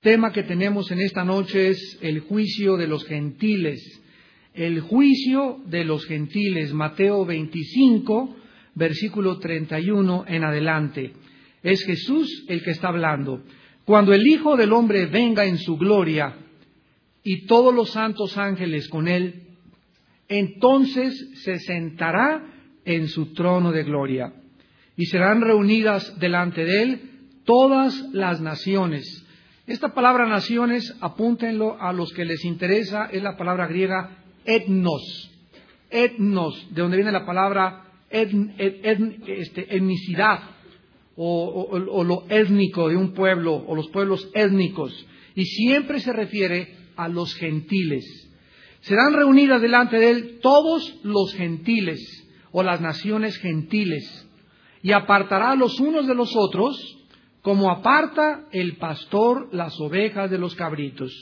tema que tenemos en esta noche es el juicio de los gentiles. El juicio de los gentiles, Mateo 25, versículo 31 en adelante. Es Jesús el que está hablando. Cuando el Hijo del Hombre venga en su gloria y todos los santos ángeles con él, entonces se sentará en su trono de gloria y serán reunidas delante de él todas las naciones esta palabra naciones, apúntenlo a los que les interesa, es la palabra griega etnos. Etnos, de donde viene la palabra este, etnicidad o, lo étnico de un pueblo o los pueblos étnicos. Y siempre se refiere a los gentiles. Serán reunidas delante de él todos los gentiles o las naciones gentiles y apartará los unos de los otros como aparta el pastor las ovejas de los cabritos,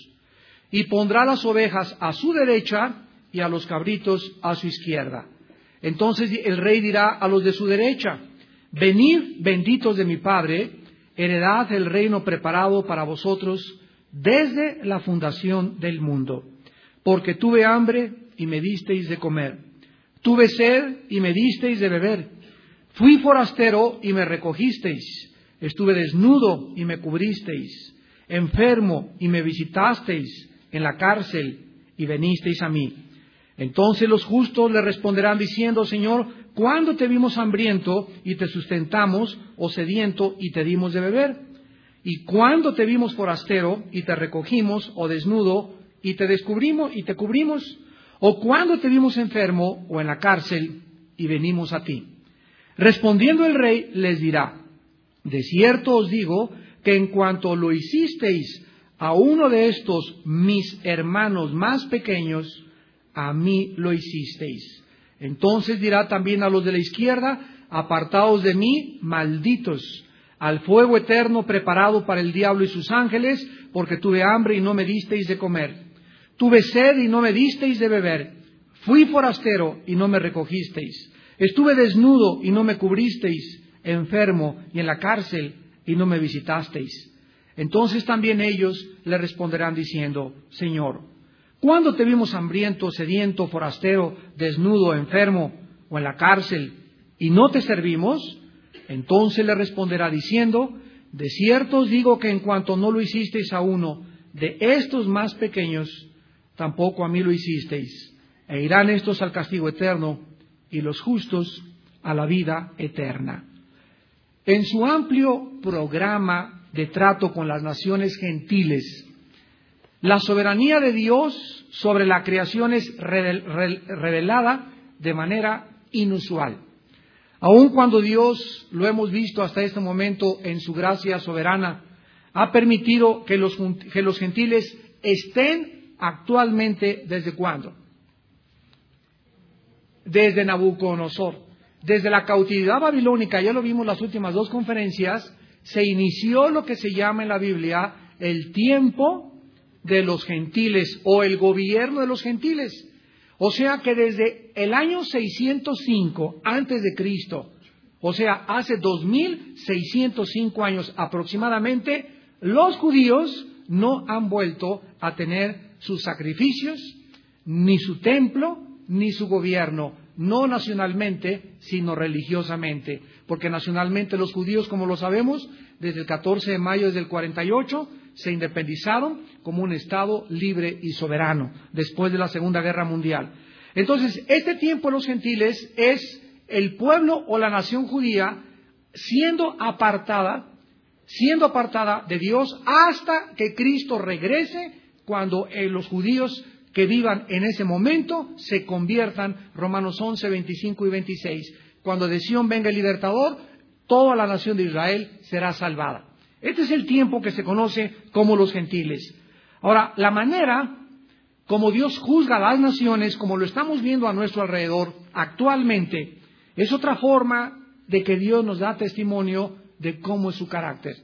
y pondrá las ovejas a su derecha y a los cabritos a su izquierda. Entonces el rey dirá a los de su derecha, venid benditos de mi Padre, heredad el reino preparado para vosotros desde la fundación del mundo. Porque tuve hambre y me disteis de comer, tuve sed y me disteis de beber, fui forastero y me recogisteis Estuve desnudo y me cubristeis, enfermo y me visitasteis, en la cárcel y venisteis a mí. Entonces los justos le responderán diciendo, Señor, ¿cuándo te vimos hambriento y te sustentamos, o sediento y te dimos de beber? ¿Y cuándo te vimos forastero y te recogimos, o desnudo y te descubrimos y te cubrimos? ¿O cuándo te vimos enfermo o en la cárcel y venimos a ti? Respondiendo el rey les dirá, de cierto os digo que en cuanto lo hicisteis a uno de estos mis hermanos más pequeños, a mí lo hicisteis. Entonces dirá también a los de la izquierda, apartaos de mí, malditos, al fuego eterno preparado para el diablo y sus ángeles, porque tuve hambre y no me disteis de comer. Tuve sed y no me disteis de beber. Fui forastero y no me recogisteis. Estuve desnudo y no me cubristeis enfermo y en la cárcel y no me visitasteis. Entonces también ellos le responderán diciendo, Señor, ¿cuándo te vimos hambriento, sediento, forastero, desnudo, enfermo o en la cárcel y no te servimos? Entonces le responderá diciendo, de cierto os digo que en cuanto no lo hicisteis a uno de estos más pequeños, tampoco a mí lo hicisteis. E irán estos al castigo eterno y los justos a la vida eterna. En su amplio programa de trato con las naciones gentiles, la soberanía de Dios sobre la creación es revelada de manera inusual. Aun cuando Dios, lo hemos visto hasta este momento en su gracia soberana, ha permitido que los, que los gentiles estén actualmente desde cuándo? Desde Nabucodonosor. Desde la cautividad babilónica, ya lo vimos las últimas dos conferencias, se inició lo que se llama en la Biblia el tiempo de los gentiles o el gobierno de los gentiles. O sea que desde el año 605 antes de Cristo, o sea, hace 2605 años aproximadamente, los judíos no han vuelto a tener sus sacrificios, ni su templo, ni su gobierno no nacionalmente, sino religiosamente, porque nacionalmente los judíos, como lo sabemos, desde el 14 de mayo del 48 se independizaron como un Estado libre y soberano después de la Segunda Guerra Mundial. Entonces, este tiempo de los gentiles es el pueblo o la nación judía siendo apartada, siendo apartada de Dios hasta que Cristo regrese cuando eh, los judíos que vivan en ese momento se conviertan, Romanos 11, 25 y 26. Cuando de venga el libertador, toda la nación de Israel será salvada. Este es el tiempo que se conoce como los gentiles. Ahora, la manera como Dios juzga a las naciones, como lo estamos viendo a nuestro alrededor actualmente, es otra forma de que Dios nos da testimonio de cómo es su carácter.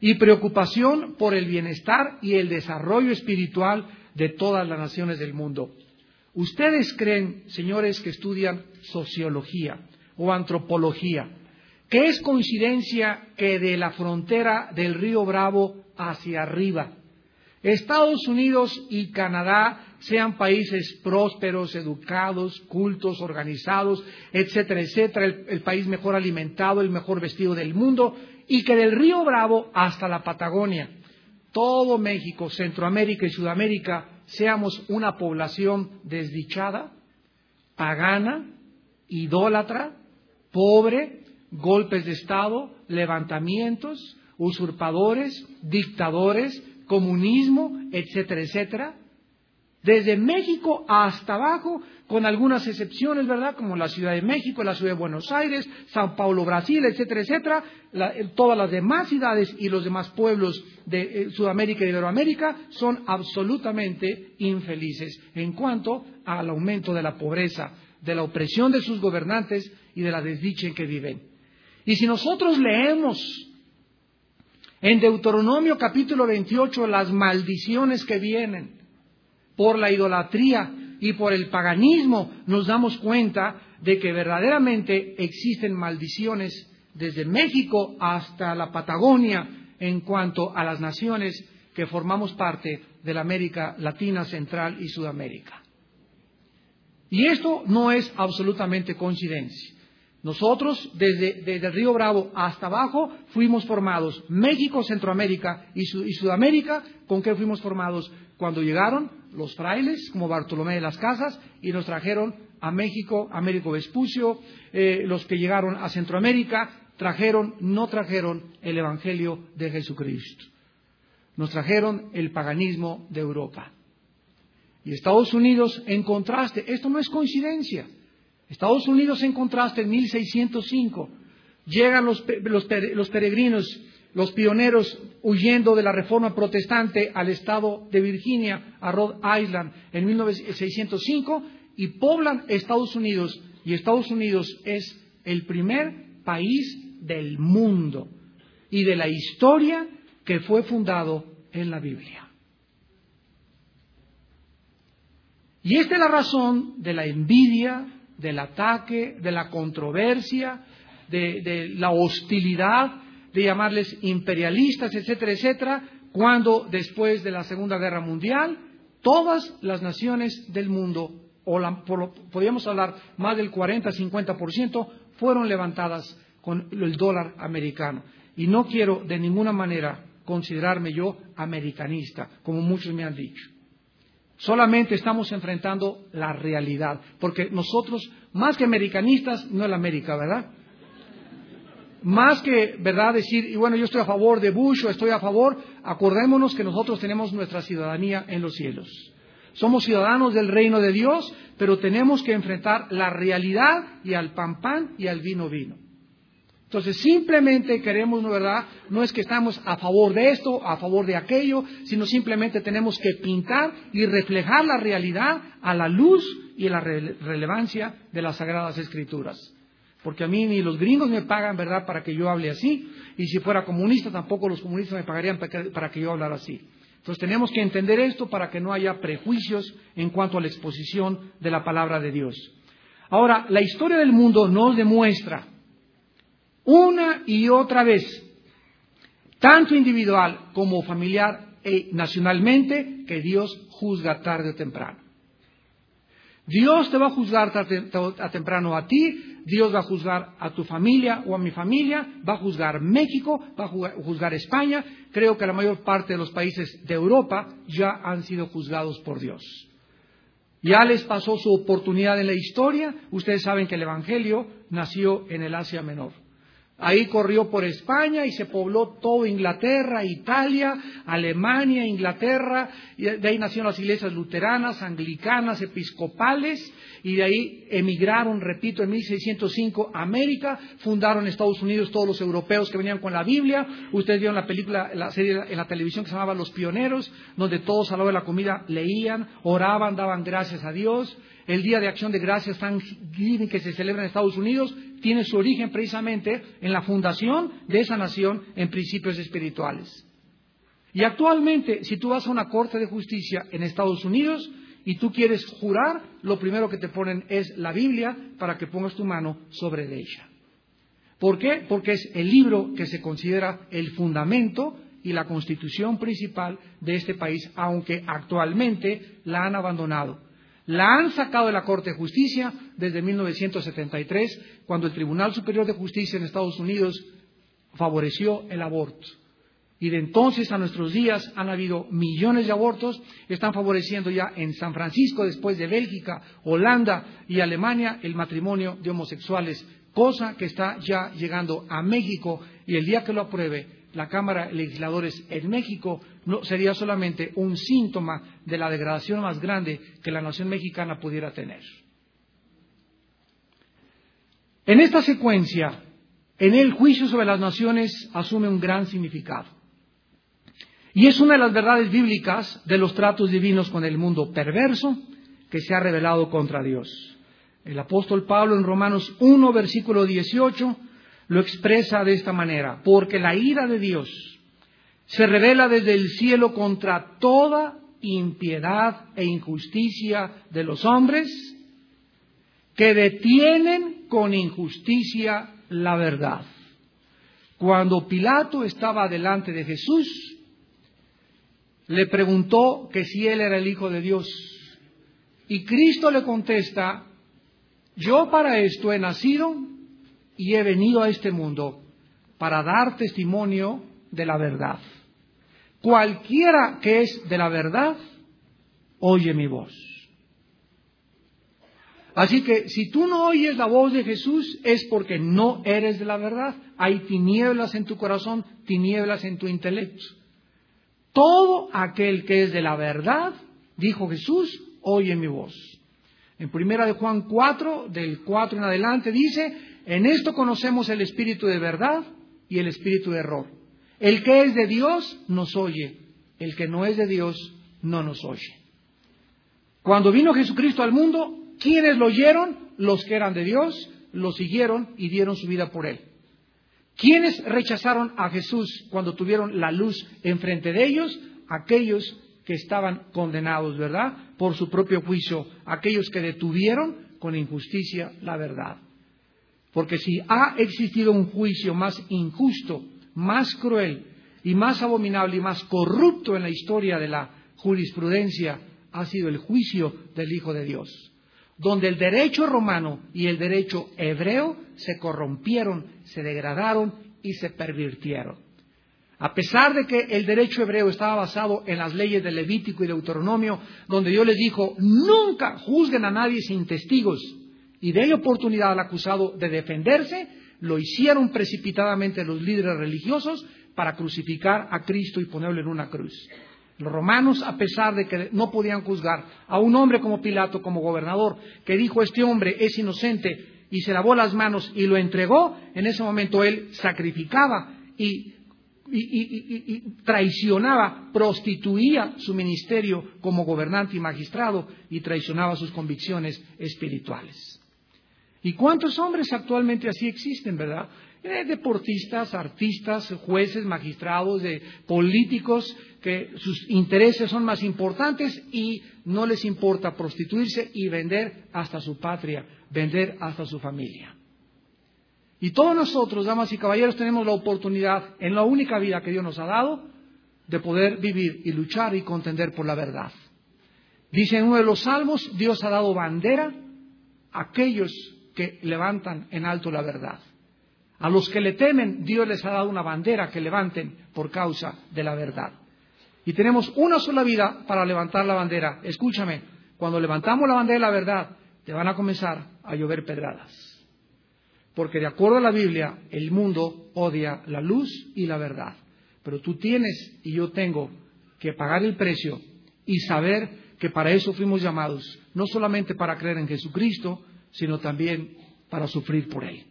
Y preocupación por el bienestar y el desarrollo espiritual de todas las naciones del mundo. Ustedes creen, señores que estudian sociología o antropología, que es coincidencia que de la frontera del río Bravo hacia arriba. Estados Unidos y Canadá sean países prósperos, educados, cultos, organizados, etcétera, etcétera, el, país mejor alimentado, el mejor vestido del mundo, y que del río Bravo hasta la Patagonia, todo México, Centroamérica y Sudamérica seamos una población desdichada, pagana, idólatra, pobre, golpes de Estado, levantamientos, usurpadores, dictadores, comunismo, etcétera, etcétera, desde México hasta abajo, con algunas excepciones, ¿verdad? Como la Ciudad de México, la Ciudad de Buenos Aires, San Paulo, Brasil, etcétera, etcétera. Eh, todas las demás ciudades y los demás pueblos de eh, Sudamérica y Iberoamérica son absolutamente infelices en cuanto al aumento de la pobreza, de la opresión de sus gobernantes y de la desdicha en que viven. Y si nosotros leemos en Deuteronomio capítulo 28, las maldiciones que vienen por la idolatría y por el paganismo, nos damos cuenta de que verdaderamente existen maldiciones desde México hasta la Patagonia en cuanto a las naciones que formamos parte de la América Latina, Central y Sudamérica. Y esto no es absolutamente coincidencia. Nosotros, desde, el Río Bravo hasta abajo, fuimos formados. México, Centroamérica y, Sudamérica, ¿con qué fuimos formados? Cuando llegaron los frailes, como Bartolomé de las Casas, y nos trajeron a México, Américo Vespucio, eh, los que llegaron a Centroamérica, trajeron, no trajeron el Evangelio de Jesucristo. Nos trajeron el paganismo de Europa. Y Estados Unidos, en contraste, esto no es coincidencia. Estados Unidos, en contraste, en 1605, llegan los, peregrinos, los pioneros huyendo de la reforma protestante al estado de Virginia, a Rhode Island, en 1605, y poblan Estados Unidos. Y Estados Unidos es el primer país del mundo y de la historia que fue fundado en la Biblia. Y esta es la razón de la envidia, del ataque, de la controversia, de, la hostilidad, de llamarles imperialistas, etcétera, etcétera, cuando después de la Segunda Guerra Mundial todas las naciones del mundo, o podríamos hablar más del 40-50%, fueron levantadas con el dólar americano. Y no quiero de ninguna manera considerarme yo americanista, como muchos me han dicho. Solamente estamos enfrentando la realidad, porque nosotros, más que americanistas, no es la América, ¿verdad? Más que, ¿verdad?, decir, y bueno, yo estoy a favor de Bush o estoy a favor, acordémonos que nosotros tenemos nuestra ciudadanía en los cielos. Somos ciudadanos del reino de Dios, pero tenemos que enfrentar la realidad y al pan pan y al vino vino. Entonces, simplemente queremos, ¿no verdad? No es que estamos a favor de esto, a favor de aquello, sino simplemente tenemos que pintar y reflejar la realidad a la luz y la relevancia de las Sagradas Escrituras. Porque a mí ni los gringos me pagan, ¿verdad?, para que yo hable así, y si fuera comunista tampoco los comunistas me pagarían para que yo hablara así. Entonces tenemos que entender esto para que no haya prejuicios en cuanto a la exposición de la palabra de Dios. Ahora, la historia del mundo nos demuestra una y otra vez, tanto individual como familiar e nacionalmente, que Dios juzga tarde o temprano. Dios te va a juzgar tarde o temprano a ti, Dios va a juzgar a tu familia o a mi familia, va a juzgar México, va a juzgar España. Creo que la mayor parte de los países de Europa ya han sido juzgados por Dios. Ya les pasó su oportunidad en la historia. Ustedes saben que el Evangelio nació en el Asia Menor. Ahí corrió por España y se pobló todo Inglaterra, Italia, Alemania, Inglaterra, y de ahí nacieron las iglesias luteranas, anglicanas, episcopales, y de ahí emigraron, repito, en 1605 a América, fundaron Estados Unidos todos los europeos que venían con la Biblia. Ustedes vieron la película, la serie en la televisión que se llamaba Los Pioneros, donde todos a la de la comida leían, oraban, daban gracias a Dios. El Día de Acción de Gracias Thanksgiving que se celebra en Estados Unidos tiene su origen precisamente en la fundación de esa nación en principios espirituales. Y actualmente, si tú vas a una corte de justicia en Estados Unidos y tú quieres jurar, lo primero que te ponen es la Biblia para que pongas tu mano sobre ella. ¿Por qué? Porque es el libro que se considera el fundamento y la constitución principal de este país, aunque actualmente la han abandonado. La han sacado de la Corte de Justicia desde 1973, cuando el Tribunal Superior de Justicia en Estados Unidos favoreció el aborto. Y de entonces a nuestros días han habido millones de abortos, están favoreciendo ya en San Francisco, después de Bélgica, Holanda y Alemania, el matrimonio de homosexuales, cosa que está ya llegando a México y el día que lo apruebe la Cámara de Legisladores en México no sería solamente un síntoma de la degradación más grande que la nación mexicana pudiera tener. En esta secuencia, en el juicio sobre las naciones asume un gran significado. Y es una de las verdades bíblicas de los tratos divinos con el mundo perverso que se ha revelado contra Dios. El apóstol Pablo en Romanos 1, versículo 18, lo expresa de esta manera, porque la ira de Dios se revela desde el cielo contra toda impiedad e injusticia de los hombres que detienen con injusticia la verdad. Cuando Pilato estaba delante de Jesús, le preguntó que si él era el Hijo de Dios. Y Cristo le contesta, yo para esto he nacido y he venido a este mundo para dar testimonio de la verdad. Cualquiera que es de la verdad, oye mi voz. Así que si tú no oyes la voz de Jesús es porque no eres de la verdad. Hay tinieblas en tu corazón, tinieblas en tu intelecto. Todo aquel que es de la verdad, dijo Jesús, oye mi voz. En primera de Juan 4, del 4 en adelante, dice, en esto conocemos el espíritu de verdad y el espíritu de error. El que es de Dios nos oye, el que no es de Dios no nos oye. Cuando vino Jesucristo al mundo, ¿quiénes lo oyeron? Los que eran de Dios, lo siguieron y dieron su vida por él. ¿Quiénes rechazaron a Jesús cuando tuvieron la luz enfrente de ellos? Aquellos que estaban condenados, ¿verdad? Por su propio juicio, aquellos que detuvieron con injusticia la verdad. Porque si ha existido un juicio más injusto, más cruel y más abominable y más corrupto en la historia de la jurisprudencia, ha sido el juicio del Hijo de Dios, donde el derecho romano y el derecho hebreo se corrompieron, se degradaron y se pervirtieron. A pesar de que el derecho hebreo estaba basado en las leyes de Levítico y Deuteronomio, donde Dios les dijo, nunca juzguen a nadie sin testigos, y de oportunidad al acusado de defenderse, lo hicieron precipitadamente los líderes religiosos para crucificar a Cristo y ponerlo en una cruz. Los romanos, a pesar de que no podían juzgar a un hombre como Pilato, como gobernador, que dijo este hombre es inocente y se lavó las manos y lo entregó, en ese momento él sacrificaba y, y traicionaba, prostituía su ministerio como gobernante y magistrado y traicionaba sus convicciones espirituales. ¿Y cuántos hombres actualmente así existen, verdad? Eh, deportistas, artistas, jueces, magistrados, de políticos que sus intereses son más importantes y no les importa prostituirse y vender hasta su patria, vender hasta su familia. Y todos nosotros, damas y caballeros, tenemos la oportunidad en la única vida que Dios nos ha dado de poder vivir y luchar y contender por la verdad. Dice en uno de los salmos, Dios ha dado bandera a aquellos que levantan en alto la verdad. A los que le temen, Dios les ha dado una bandera que levanten por causa de la verdad. Y tenemos una sola vida para levantar la bandera. Escúchame, cuando levantamos la bandera de la verdad, te van a comenzar a llover pedradas. Porque de acuerdo a la Biblia, el mundo odia la luz y la verdad. Pero tú tienes y yo tengo que pagar el precio y saber que para eso fuimos llamados, no solamente para creer en Jesucristo, sino también para sufrir por él.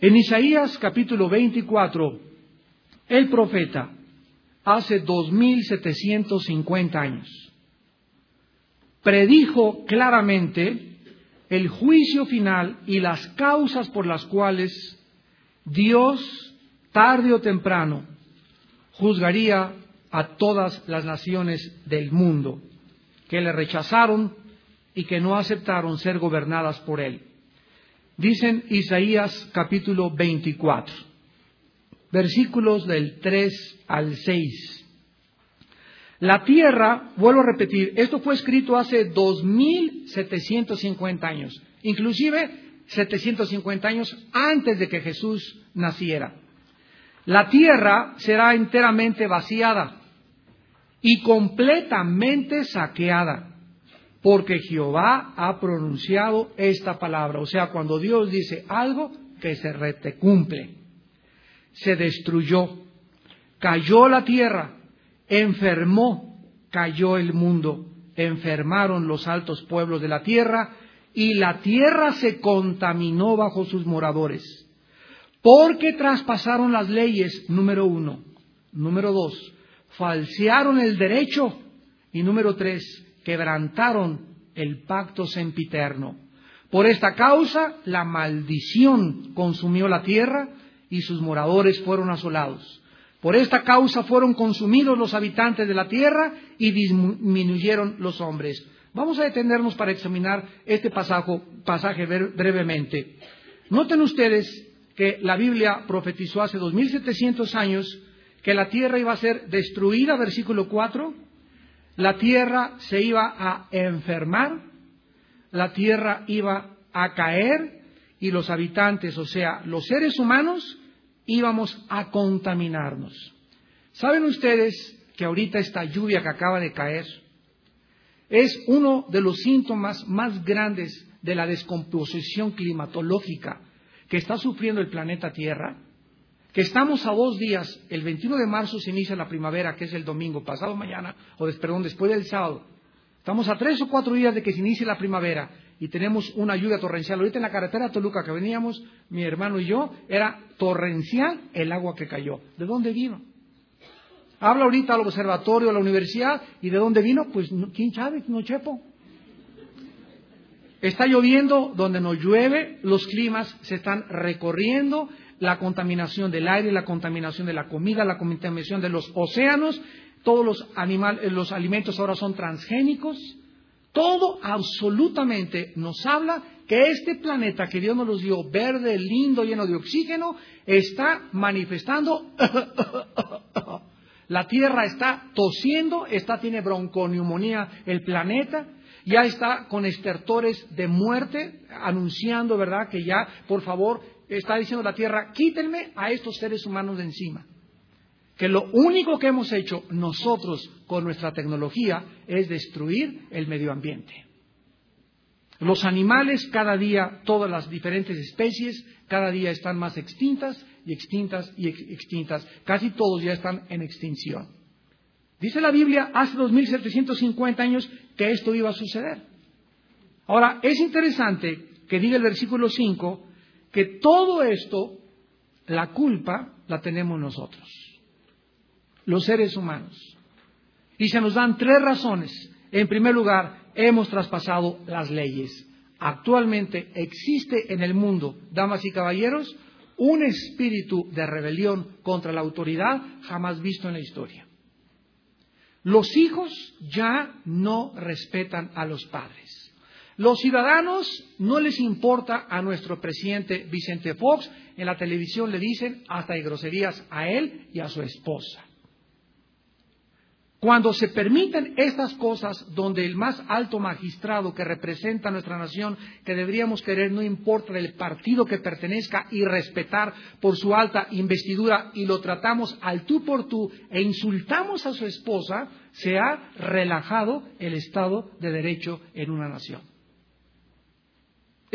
En Isaías capítulo 24, el profeta, hace 2750 años, predijo claramente el juicio final y las causas por las cuales Dios, tarde o temprano, juzgaría a todas las naciones del mundo que le rechazaron y que no aceptaron ser gobernadas por él. Dicen Isaías capítulo 24, versículos del 3 al 6. La tierra, vuelvo a repetir, esto fue escrito hace 2750 años, inclusive 750 años antes de que Jesús naciera. La tierra será enteramente vaciada y completamente saqueada, porque Jehová ha pronunciado esta palabra. O sea, cuando Dios dice algo, que se rete cumple. Se destruyó, cayó la tierra, enfermó, cayó el mundo, enfermaron los altos pueblos de la tierra, y la tierra se contaminó bajo sus moradores, porque traspasaron las leyes, número uno. Número dos, falsearon el derecho. Y número tres, quebrantaron el pacto sempiterno. Por esta causa, la maldición consumió la tierra y sus moradores fueron asolados. Por esta causa fueron consumidos los habitantes de la tierra y disminuyeron los hombres. Vamos a detenernos para examinar este pasaje, brevemente. Noten ustedes que la Biblia profetizó hace 2700 años que la tierra iba a ser destruida, versículo 4, la tierra se iba a enfermar, la tierra iba a caer y los habitantes, o sea, los seres humanos, íbamos a contaminarnos. ¿Saben ustedes que ahorita esta lluvia que acaba de caer, es uno de los síntomas más grandes de la descomposición climatológica que está sufriendo el planeta Tierra, que estamos a dos días, el 21 de marzo se inicia la primavera, que es el domingo, pasado mañana, o perdón, después del sábado. Estamos a tres o cuatro días de que se inicie la primavera y tenemos una lluvia torrencial. Ahorita en la carretera Toluca que veníamos, mi hermano y yo, era torrencial el agua que cayó. ¿De dónde vino? Habla ahorita al observatorio, a la universidad, ¿y de dónde vino? Pues quién sabe, no chepo. Está lloviendo donde no llueve, los climas se están recorriendo, la contaminación del aire, la contaminación de la comida, la contaminación de los océanos, todos los, animales, los alimentos ahora son transgénicos. Todo absolutamente nos habla que este planeta que Dios nos dio, verde, lindo, lleno de oxígeno, está manifestando La Tierra está tosiendo, está, tiene bronconeumonía el planeta, ya está con estertores de muerte, anunciando, ¿verdad?, que ya, por favor, está diciendo la Tierra, quítenme a estos seres humanos de encima. Que lo único que hemos hecho nosotros con nuestra tecnología es destruir el medio ambiente. Los animales cada día, todas las diferentes especies, cada día están más extintas y extintas y extintas. Casi todos ya están en extinción. Dice la Biblia hace 2750 años que esto iba a suceder. Ahora, es interesante que diga el versículo 5 que todo esto, la culpa la tenemos nosotros, los seres humanos. Y se nos dan tres razones. En primer lugar, hemos traspasado las leyes. Actualmente existe en el mundo, damas y caballeros, un espíritu de rebelión contra la autoridad jamás visto en la historia. Los hijos ya no respetan a los padres. Los ciudadanos no les importa a nuestro presidente Vicente Fox. En la televisión le dicen hasta de groserías a él y a su esposa. Cuando se permiten estas cosas donde el más alto magistrado que representa a nuestra nación, que deberíamos querer no importa del partido que pertenezca y respetar por su alta investidura y lo tratamos al tú por tú e insultamos a su esposa, se ha relajado el Estado de Derecho en una nación.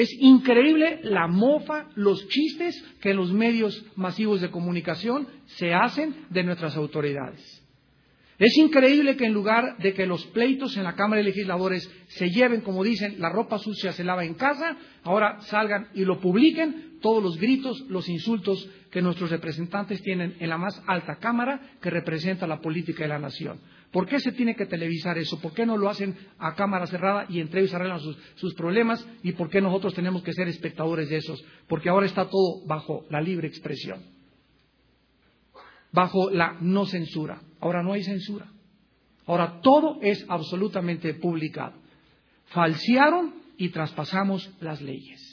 Es increíble la mofa, los chistes que en los medios masivos de comunicación se hacen de nuestras autoridades. Es increíble que en lugar de que los pleitos en la Cámara de Legisladores se lleven, como dicen, la ropa sucia se lava en casa, ahora salgan y lo publiquen todos los gritos, los insultos que nuestros representantes tienen en la más alta Cámara que representa la política de la nación. ¿Por qué se tiene que televisar eso? ¿Por qué no lo hacen a cámara cerrada y entre ellos arreglan sus, sus, problemas? ¿Y por qué nosotros tenemos que ser espectadores de esos? Porque ahora está todo bajo la libre expresión bajo la no censura. Ahora no hay censura. Ahora todo es absolutamente publicado. Falsearon y traspasamos las leyes.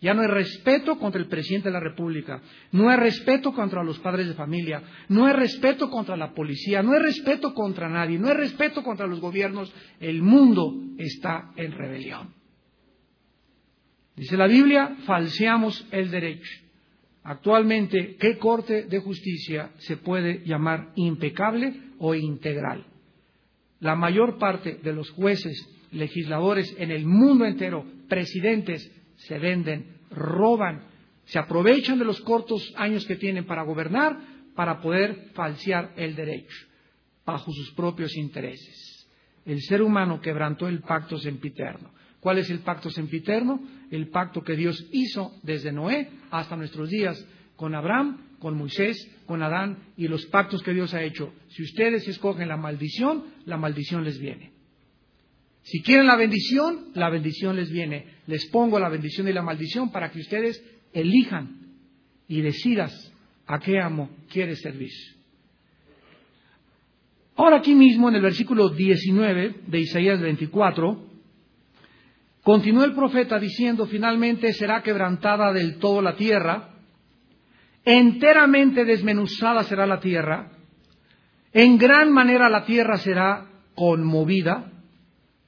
Ya no hay respeto contra el presidente de la República, no hay respeto contra los padres de familia, no hay respeto contra la policía, no hay respeto contra nadie, no hay respeto contra los gobiernos. El mundo está en rebelión. Dice la Biblia, falseamos el derecho. Actualmente, ¿qué corte de justicia se puede llamar impecable o integral? La mayor parte de los jueces, legisladores en el mundo entero, presidentes, se venden, roban, se aprovechan de los cortos años que tienen para gobernar para poder falsear el derecho bajo sus propios intereses. El ser humano quebrantó el pacto sempiterno. ¿Cuál es el pacto sempiterno? El pacto que Dios hizo desde Noé hasta nuestros días con Abraham, con Moisés, con Adán y los pactos que Dios ha hecho. Si ustedes escogen la maldición, la maldición les viene. Si quieren la bendición, la bendición les viene. Les pongo la bendición y la maldición para que ustedes elijan y decidas a qué amo quieres servir. Ahora aquí mismo en el versículo 19 de Isaías 24, continuó el profeta diciendo, finalmente será quebrantada del todo la tierra, enteramente desmenuzada será la tierra, en gran manera la tierra será conmovida,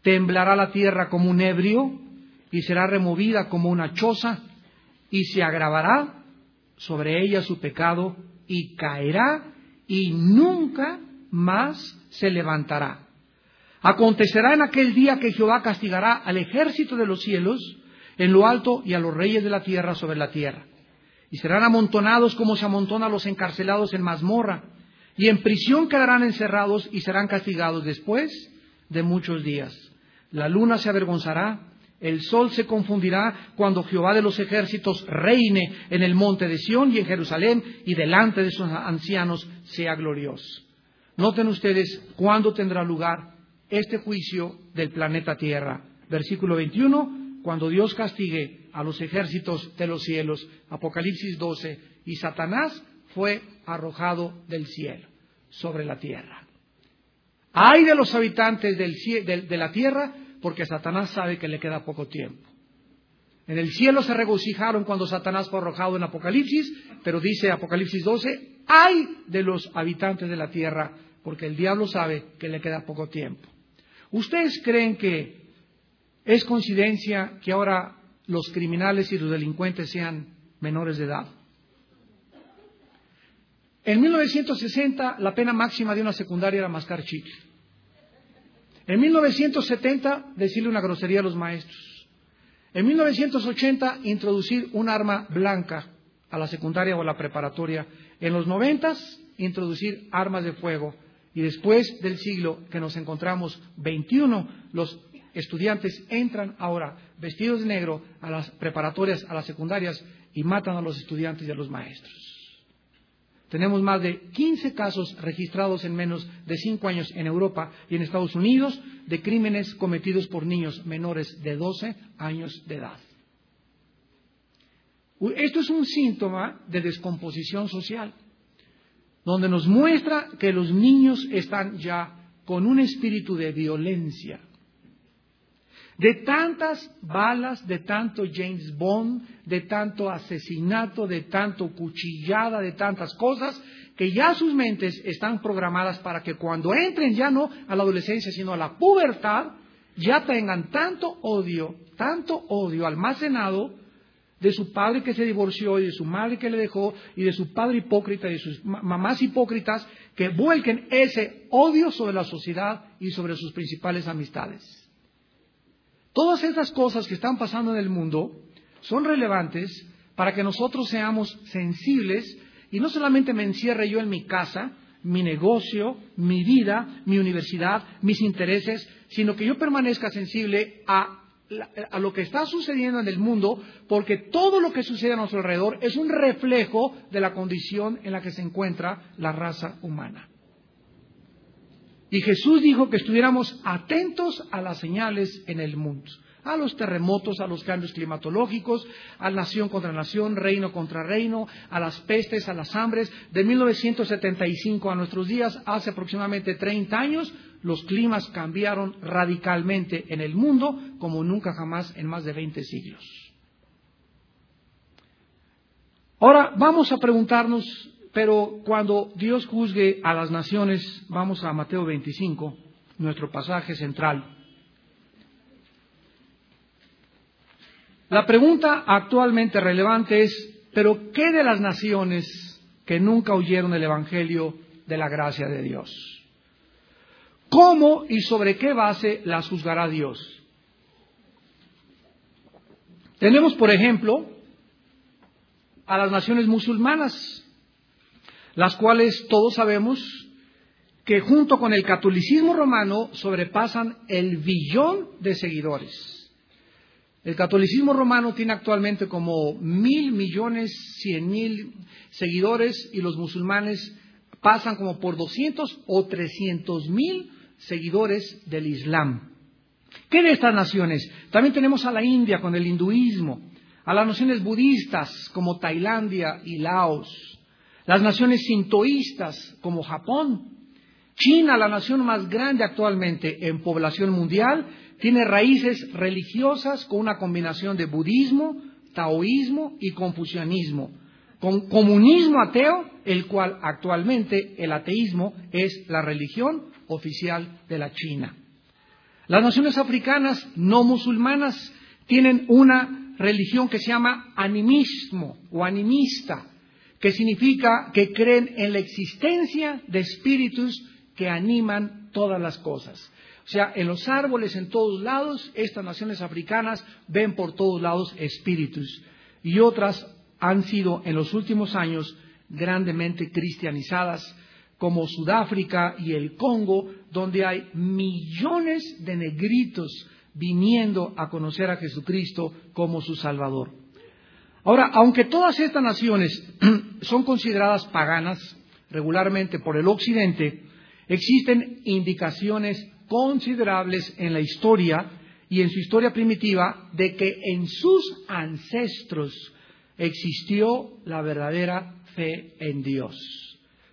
Temblará la tierra como un ebrio y será removida como una choza y se agravará sobre ella su pecado y caerá y nunca más se levantará. Acontecerá en aquel día que Jehová castigará al ejército de los cielos en lo alto y a los reyes de la tierra sobre la tierra. Y serán amontonados como se amontonan los encarcelados en mazmorra, y en prisión quedarán encerrados y serán castigados después de muchos días. La luna se avergonzará, el sol se confundirá cuando Jehová de los ejércitos reine en el monte de Sión y en Jerusalén y delante de sus ancianos sea glorioso. Noten ustedes cuándo tendrá lugar este juicio del planeta Tierra. Versículo 21, cuando Dios castigue a los ejércitos de los cielos. Apocalipsis 12, y Satanás fue arrojado del cielo sobre la tierra. Hay de los habitantes de la tierra porque Satanás sabe que le queda poco tiempo. En el cielo se regocijaron cuando Satanás fue arrojado en Apocalipsis, pero dice Apocalipsis 12, hay de los habitantes de la tierra, porque el diablo sabe que le queda poco tiempo. ¿Ustedes creen que es coincidencia que ahora los criminales y los delincuentes sean menores de edad? En 1960 la pena máxima de una secundaria era mascar chicle. En 1970 decirle una grosería a los maestros. En 1980 introducir un arma blanca a la secundaria o a la preparatoria. En los 90 introducir armas de fuego. Y después del siglo que nos encontramos 21, los estudiantes entran ahora vestidos de negro a las preparatorias, a las secundarias y matan a los estudiantes y a los maestros. Tenemos más de 15 casos registrados en menos de cinco años en Europa y en Estados Unidos de crímenes cometidos por niños menores de 12 años de edad. Esto es un síntoma de descomposición social, donde nos muestra que los niños están ya con un espíritu de violencia, de tantas balas, de tanto James Bond, de tanto asesinato, de tanto cuchillada, de tantas cosas, que ya sus mentes están programadas para que cuando entren ya no a la adolescencia, sino a la pubertad, ya tengan tanto odio, tanto odio almacenado de su padre que se divorció y de su madre que le dejó y de su padre hipócrita y de sus mamás hipócritas, que vuelquen ese odio sobre la sociedad y sobre sus principales amistades. Todas estas cosas que están pasando en el mundo son relevantes para que nosotros seamos sensibles y no solamente me encierre yo en mi casa, mi negocio, mi vida, mi universidad, mis intereses, sino que yo permanezca sensible a, lo que está sucediendo en el mundo, porque todo lo que sucede a nuestro alrededor es un reflejo de la condición en la que se encuentra la raza humana. Y Jesús dijo que estuviéramos atentos a las señales en el mundo, a los terremotos, a los cambios climatológicos, a nación contra nación, reino contra reino, a las pestes, a las hambres. De 1975 a nuestros días, hace aproximadamente 30 años, los climas cambiaron radicalmente en el mundo como nunca jamás en más de 20 siglos. Ahora vamos a preguntarnos, pero cuando Dios juzgue a las naciones, vamos a Mateo 25, nuestro pasaje central. La pregunta actualmente relevante es, pero ¿qué de las naciones que nunca oyeron el Evangelio de la gracia de Dios? ¿Cómo y sobre qué base las juzgará Dios? Tenemos, por ejemplo, a las naciones musulmanas, las cuales todos sabemos que junto con el catolicismo romano sobrepasan el billón de seguidores. El catolicismo romano tiene actualmente como mil millones, cien mil seguidores y los musulmanes pasan como por doscientos o trescientos mil seguidores del Islam. ¿Qué de estas naciones? También tenemos a la India con el hinduismo, a las naciones budistas como Tailandia y Laos, las naciones sintoístas como Japón, China, la nación más grande actualmente en población mundial, tiene raíces religiosas con una combinación de budismo, taoísmo y confucianismo, con comunismo ateo, el cual actualmente el ateísmo es la religión oficial de la China. Las naciones africanas no musulmanas tienen una religión que se llama animismo o animista, que significa que creen en la existencia de espíritus que animan todas las cosas. O sea, en los árboles, en todos lados, estas naciones africanas ven por todos lados espíritus. Y otras han sido en los últimos años grandemente cristianizadas, como Sudáfrica y el Congo, donde hay millones de negritos viniendo a conocer a Jesucristo como su Salvador. Ahora, aunque todas estas naciones son consideradas paganas regularmente por el Occidente, existen indicaciones considerables en la historia y en su historia primitiva de que en sus ancestros existió la verdadera fe en Dios.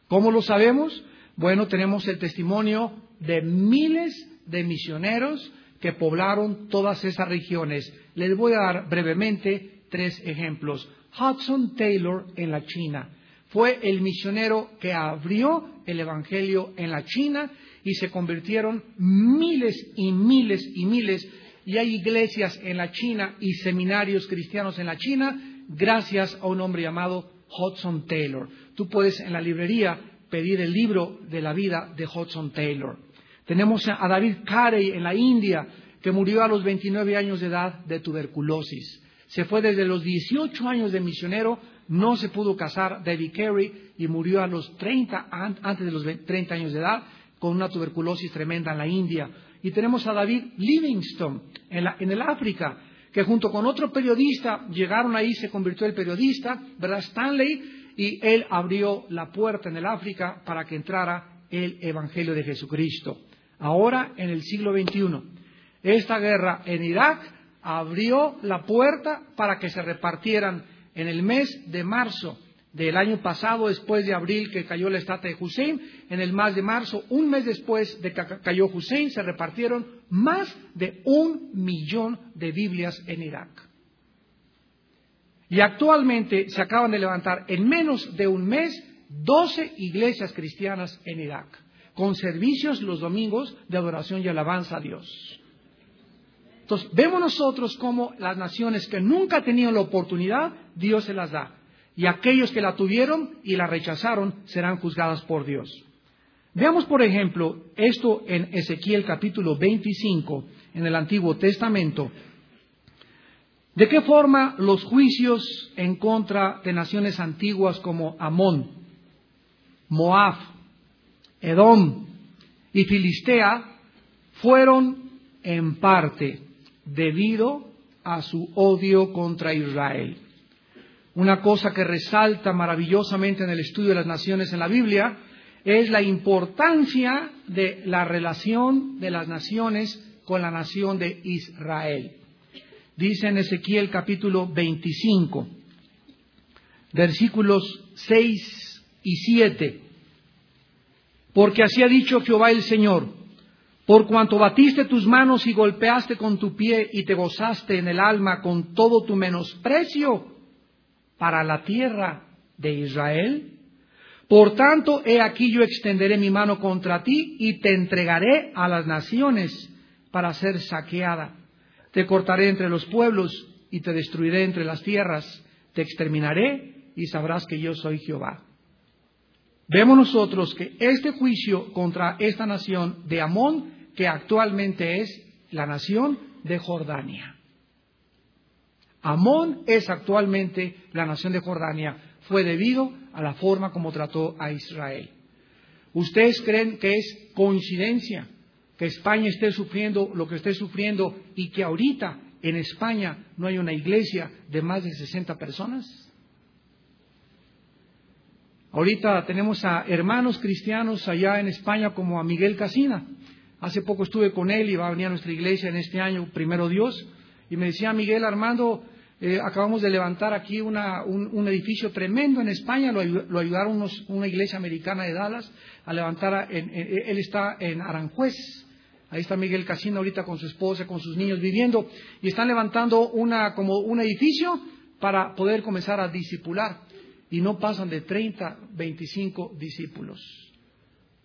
¿Cómo lo sabemos? Bueno, tenemos el testimonio de miles de misioneros que poblaron todas esas regiones. Les voy a dar brevemente tres ejemplos. Hudson Taylor en la China fue el misionero que abrió el Evangelio en la China y se convirtieron miles y miles y miles. Y hay iglesias en la China y seminarios cristianos en la China gracias a un hombre llamado Hudson Taylor. Tú puedes en la librería pedir el libro de la vida de Hudson Taylor. Tenemos a David Carey en la India, que murió a los 29 años de edad de tuberculosis. Se fue desde los 18 años de misionero, no se pudo casar David Carey y murió a los 30, antes de los 30 años de edad con una tuberculosis tremenda en la India. Y tenemos a David Livingstone en, el África, que junto con otro periodista llegaron ahí, se convirtió el periodista, ¿verdad? Stanley, y él abrió la puerta en el África para que entrara el Evangelio de Jesucristo. Ahora, en el siglo XXI, esta guerra en Irak abrió la puerta para que se repartieran en el mes de marzo del año pasado, después de abril que cayó la estatua de Hussein, en el mes de marzo, un mes después de que cayó Hussein, se repartieron más de un millón de Biblias en Irak. Y actualmente se acaban de levantar en menos de un mes 12 iglesias cristianas en Irak, con servicios los domingos de adoración y alabanza a Dios. Entonces, vemos nosotros cómo las naciones que nunca tenían la oportunidad, Dios se las da y aquellos que la tuvieron y la rechazaron serán juzgadas por Dios. Veamos, por ejemplo, esto en Ezequiel capítulo 25, en el Antiguo Testamento. ¿De qué forma los juicios en contra de naciones antiguas como Amón, Moab, Edom y Filistea fueron en parte debido a su odio contra Israel? Una cosa que resalta maravillosamente en el estudio de las naciones en la Biblia es la importancia de la relación de las naciones con la nación de Israel. Dice en Ezequiel capítulo 25, versículos 6 y 7, porque así ha dicho Jehová el Señor, por cuanto batiste tus manos y golpeaste con tu pie y te gozaste en el alma con todo tu menosprecio, para la tierra de Israel? Por tanto, he aquí yo extenderé mi mano contra ti y te entregaré a las naciones para ser saqueada. Te cortaré entre los pueblos y te destruiré entre las tierras. Te exterminaré y sabrás que yo soy Jehová. Vemos nosotros que este juicio contra esta nación de Amón, que actualmente es la nación de Jordania. Amón es actualmente la nación de Jordania, fue debido a la forma como trató a Israel. ¿Ustedes creen que es coincidencia que España esté sufriendo lo que esté sufriendo y que ahorita en España no hay una iglesia de más de 60 personas? Ahorita tenemos a hermanos cristianos allá en España como a Miguel Casina. Hace poco estuve con él y va a venir a nuestra iglesia en este año, primero Dios, y me decía Miguel Armando, eh, acabamos de levantar aquí un, edificio tremendo en España, lo, ayudaron una iglesia americana de Dallas a levantar, él está en Aranjuez, ahí está Miguel Casina ahorita con su esposa, con sus niños viviendo, y están levantando una, como un edificio para poder comenzar a discipular. Y no pasan de 30, 25 discípulos.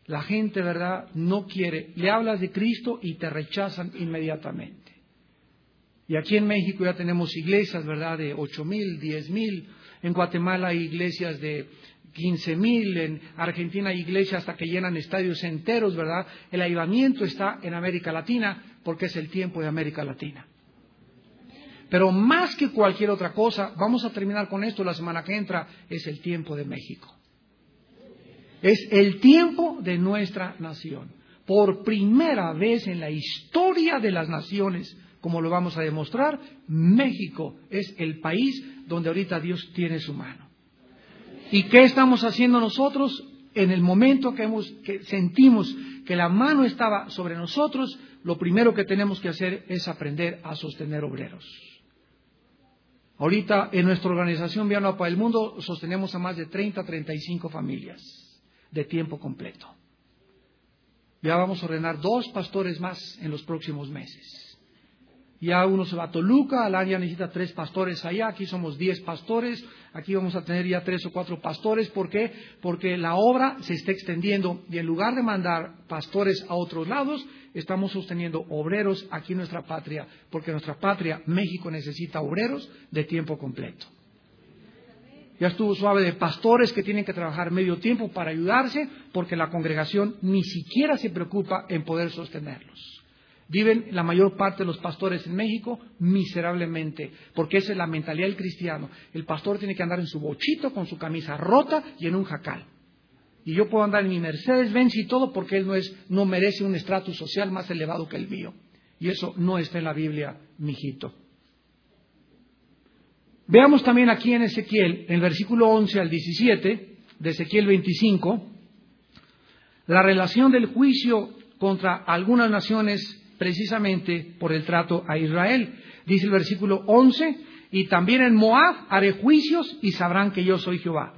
La gente, ¿verdad?, no quiere. Le hablas de Cristo y te rechazan inmediatamente. Y aquí en México ya tenemos iglesias, ¿verdad?, de ocho mil, diez mil. En Guatemala hay iglesias de quince mil. En Argentina hay iglesias hasta que llenan estadios enteros, ¿verdad? El ayudamiento está en América Latina porque es el tiempo de América Latina. Pero más que cualquier otra cosa, vamos a terminar con esto la semana que entra, es el tiempo de México. Es el tiempo de nuestra nación. Por primera vez en la historia de las naciones, como lo vamos a demostrar, México es el país donde ahorita Dios tiene su mano. ¿Y qué estamos haciendo nosotros? En el momento que, que sentimos que la mano estaba sobre nosotros, lo primero que tenemos que hacer es aprender a sostener obreros. Ahorita en nuestra organización Viano para el Mundo sostenemos a más de 30, 35 familias de tiempo completo. Ya vamos a ordenar dos pastores más en los próximos meses. Ya uno se va a Toluca, al año necesita tres pastores allá, aquí somos diez pastores, aquí vamos a tener ya tres o cuatro pastores. ¿Por qué? Porque la obra se está extendiendo y en lugar de mandar pastores a otros lados, estamos sosteniendo obreros aquí en nuestra patria, porque nuestra patria, México, necesita obreros de tiempo completo. Ya estuvo suave de pastores que tienen que trabajar medio tiempo para ayudarse, porque la congregación ni siquiera se preocupa en poder sostenerlos. Viven la mayor parte de los pastores en México miserablemente, porque esa es la mentalidad del cristiano. El pastor tiene que andar en su bochito, con su camisa rota y en un jacal. Y yo puedo andar en mi Mercedes Benz y todo porque él no, es, no merece un estrato social más elevado que el mío. Y eso no está en la Biblia, mijito. Veamos también aquí en Ezequiel, en el versículo 11 al 17 de Ezequiel 25, la relación del juicio contra algunas naciones precisamente por el trato a Israel. Dice el versículo 11, y también en Moab haré juicios y sabrán que yo soy Jehová.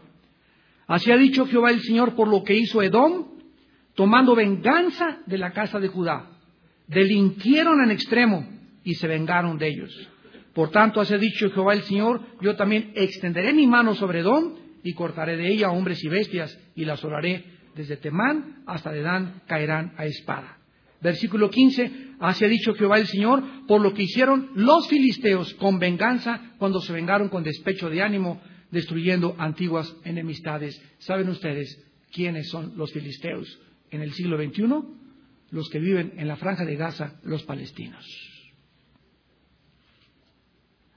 Así ha dicho Jehová el Señor por lo que hizo Edom, tomando venganza de la casa de Judá. Delinquieron en extremo y se vengaron de ellos. Por tanto, así ha dicho Jehová el Señor, yo también extenderé mi mano sobre Edom y cortaré de ella hombres y bestias y las oraré desde Temán hasta Dedán caerán a espada. Versículo 15, así ha dicho Jehová el Señor, por lo que hicieron los filisteos con venganza cuando se vengaron con despecho de ánimo destruyendo antiguas enemistades. ¿Saben ustedes quiénes son los filisteos en el siglo XXI? Los que viven en la franja de Gaza, los palestinos.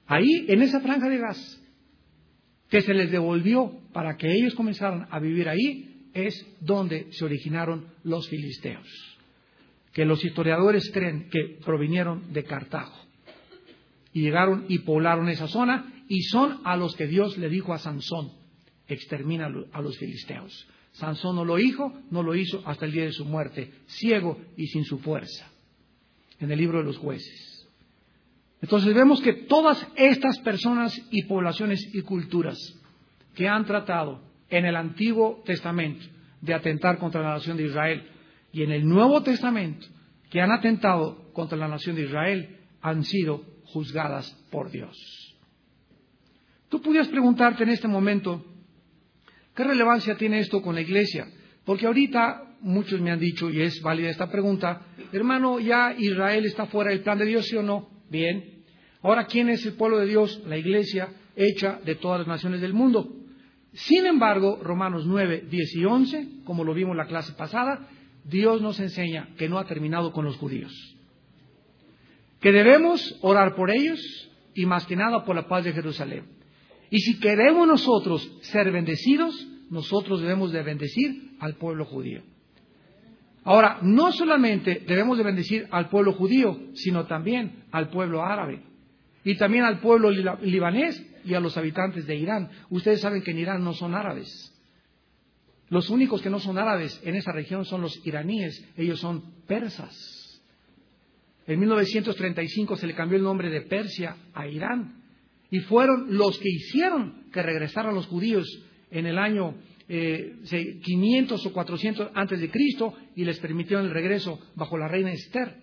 Ahí, en esa franja de Gaza, que se les devolvió para que ellos comenzaran a vivir ahí, es donde se originaron los filisteos, que los historiadores creen que provinieron de Cartago. Y llegaron y poblaron esa zona y son a los que Dios le dijo a Sansón, extermina a los filisteos. Sansón no lo hizo, no lo hizo hasta el día de su muerte, ciego y sin su fuerza, en el libro de los jueces. Entonces vemos que todas estas personas y poblaciones y culturas que han tratado en el Antiguo Testamento de atentar contra la nación de Israel y en el Nuevo Testamento que han atentado contra la nación de Israel han sido juzgadas por Dios. Tú pudieras preguntarte en este momento, ¿qué relevancia tiene esto con la iglesia? Porque ahorita muchos me han dicho, y es válida esta pregunta, hermano, ya Israel está fuera del plan de Dios, ¿sí o no? Bien. Ahora, ¿quién es el pueblo de Dios? La iglesia hecha de todas las naciones del mundo. Sin embargo, Romanos 9, 10 y 11, como lo vimos en la clase pasada, Dios nos enseña que no ha terminado con los judíos. Que debemos orar por ellos y más que nada por la paz de Jerusalén. Y si queremos nosotros ser bendecidos, nosotros debemos de bendecir al pueblo judío. Ahora, no solamente debemos de bendecir al pueblo judío, sino también al pueblo árabe y también al pueblo libanés y a los habitantes de Irán. Ustedes saben que en Irán no son árabes. Los únicos que no son árabes en esa región son los iraníes, ellos son persas. En 1935 se le cambió el nombre de Persia a Irán y fueron los que hicieron que regresaran los judíos en el año 500 eh, o 400 antes de Cristo y les permitieron el regreso bajo la reina Esther.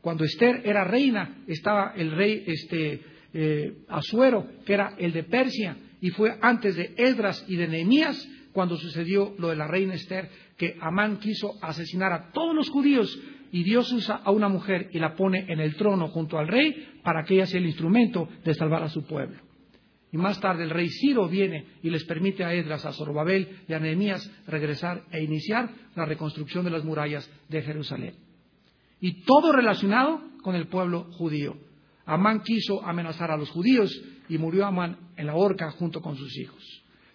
Cuando Esther era reina, estaba el rey este, eh, Asuero, que era el de Persia, y fue antes de Esdras y de Nehemías cuando sucedió lo de la reina Esther, que Amán quiso asesinar a todos los judíos y Dios usa a una mujer y la pone en el trono junto al rey para que ella sea el instrumento de salvar a su pueblo. Y más tarde el rey Ciro viene y les permite a Edras, a Zorobabel y a Nehemías regresar e iniciar la reconstrucción de las murallas de Jerusalén. Y todo relacionado con el pueblo judío. Amán quiso amenazar a los judíos y murió Amán en la horca junto con sus hijos.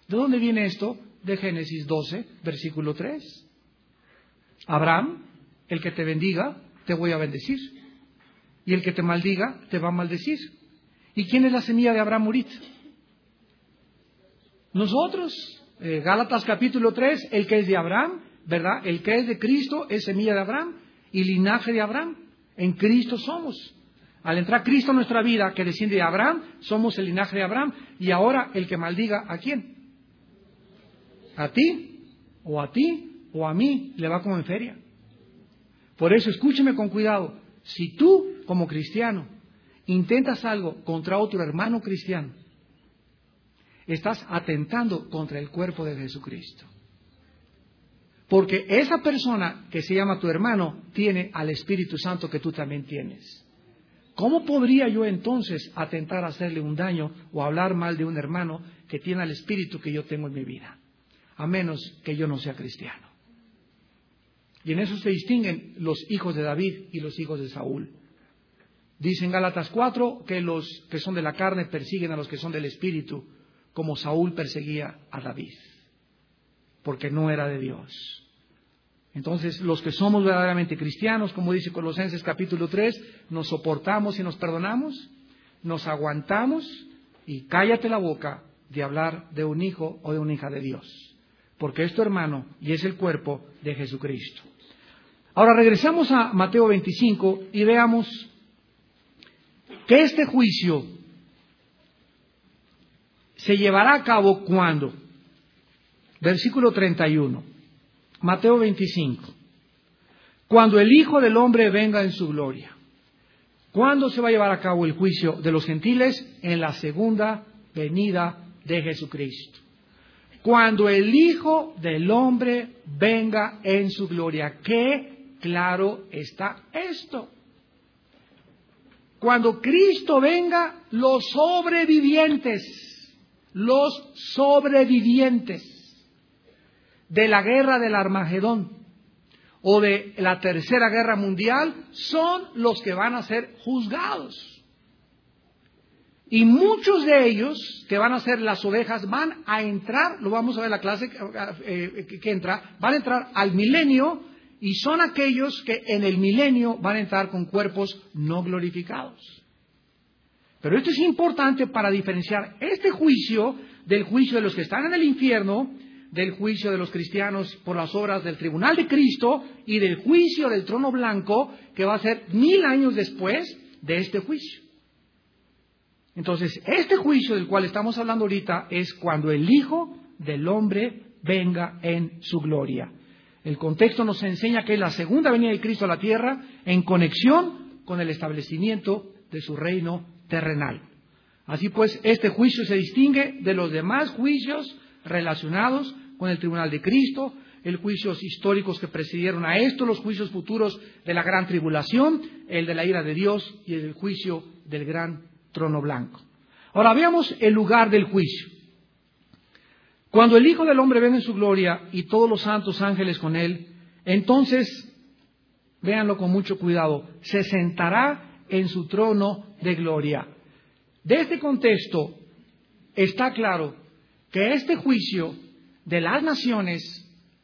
¿De dónde viene esto? De Génesis 12, versículo 3. Abraham, el que te bendiga, te voy a bendecir. Y el que te maldiga, te va a maldecir. ¿Y quién es la semilla de Abraham? Nosotros, eh, Gálatas capítulo 3, el que es de Abraham, ¿verdad? El que es de Cristo es semilla de Abraham y linaje de Abraham. En Cristo somos. Al entrar Cristo en nuestra vida, que desciende de Abraham, somos el linaje de Abraham. Y ahora el que maldiga, ¿a quién? A ti, o a ti, o a mí, le va como en feria. Por eso escúcheme con cuidado. Si tú, como cristiano, intentas algo contra otro hermano cristiano, estás atentando contra el cuerpo de Jesucristo. Porque esa persona que se llama tu hermano tiene al Espíritu Santo que tú también tienes. ¿Cómo podría yo entonces atentar a hacerle un daño o hablar mal de un hermano que tiene al Espíritu que yo tengo en mi vida? A menos que yo no sea cristiano. Y en eso se distinguen los hijos de David y los hijos de Saúl. Dice en Gálatas 4 que los que son de la carne persiguen a los que son del Espíritu como Saúl perseguía a David, porque no era de Dios. Entonces, los que somos verdaderamente cristianos, como dice Colosenses capítulo 3, nos soportamos y nos perdonamos, nos aguantamos y cállate la boca de hablar de un hijo o de una hija de Dios, porque es tu hermano y es el cuerpo de Jesucristo. Ahora regresamos a Mateo 25 y veamos que este juicio se llevará a cabo cuando. Versículo 31. Mateo 25. Cuando el Hijo del Hombre venga en su gloria. ¿Cuándo se va a llevar a cabo el juicio de los gentiles? En la segunda venida de Jesucristo. Cuando el Hijo del Hombre venga en su gloria. Qué claro está esto. Cuando Cristo venga, los sobrevivientes los sobrevivientes de la guerra del Armagedón o de la Tercera Guerra Mundial son los que van a ser juzgados. Y muchos de ellos, que van a ser las ovejas, van a entrar, lo vamos a ver en la clase eh, que entra, van a entrar al milenio y son aquellos que en el milenio van a entrar con cuerpos no glorificados. Pero esto es importante para diferenciar este juicio del juicio de los que están en el infierno, del juicio de los cristianos por las obras del tribunal de Cristo y del juicio del trono blanco que va a ser mil años después de este juicio. Entonces, este juicio del cual estamos hablando ahorita es cuando el Hijo del Hombre venga en su gloria. El contexto nos enseña que es la segunda venida de Cristo a la tierra en conexión con el establecimiento de su reino terrenal. Así pues, este juicio se distingue de los demás juicios relacionados con el tribunal de Cristo, el juicios históricos que precedieron a esto, los juicios futuros de la gran tribulación, el de la ira de Dios y el juicio del gran trono blanco. Ahora veamos el lugar del juicio. Cuando el Hijo del Hombre venga en su gloria y todos los santos ángeles con él, entonces, véanlo con mucho cuidado, se sentará en su trono de gloria. De este contexto está claro que este juicio de las naciones